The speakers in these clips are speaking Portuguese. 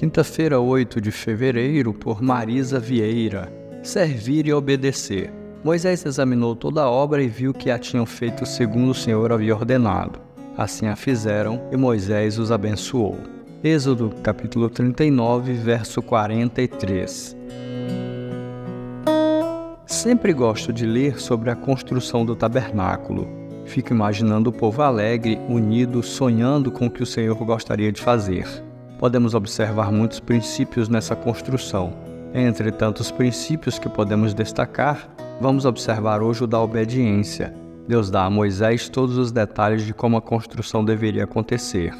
Quinta-feira, 8 de fevereiro, por Marisa Vieira. Servir e obedecer. Moisés examinou toda a obra e viu que a tinham feito segundo o Senhor havia ordenado. Assim a fizeram e Moisés os abençoou. Êxodo capítulo 39, verso 43. Sempre gosto de ler sobre a construção do tabernáculo. Fico imaginando o povo alegre, unido, sonhando com o que o Senhor gostaria de fazer. Podemos observar muitos princípios nessa construção. Entre tantos princípios que podemos destacar, vamos observar hoje o da obediência. Deus dá a Moisés todos os detalhes de como a construção deveria acontecer.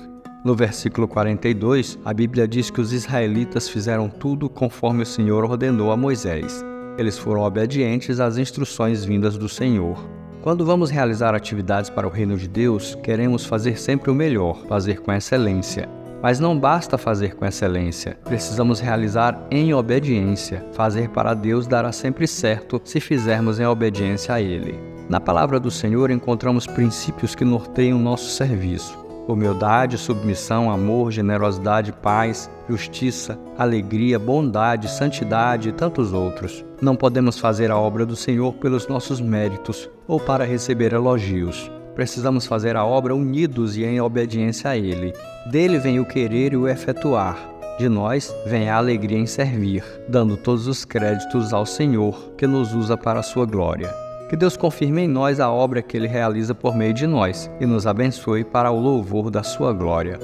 No versículo 42, a Bíblia diz que os israelitas fizeram tudo conforme o Senhor ordenou a Moisés eles foram obedientes às instruções vindas do Senhor. Quando vamos realizar atividades para o reino de Deus, queremos fazer sempre o melhor, fazer com excelência. Mas não basta fazer com excelência, precisamos realizar em obediência. Fazer para Deus dará sempre certo se fizermos em obediência a Ele. Na palavra do Senhor encontramos princípios que norteiam nosso serviço humildade, submissão, amor, generosidade, paz, justiça, alegria, bondade, santidade e tantos outros. Não podemos fazer a obra do Senhor pelos nossos méritos ou para receber elogios. Precisamos fazer a obra unidos e em obediência a Ele. Dele vem o querer e o efetuar. De nós vem a alegria em servir, dando todos os créditos ao Senhor, que nos usa para a sua glória. Que Deus confirme em nós a obra que Ele realiza por meio de nós e nos abençoe para o louvor da Sua glória.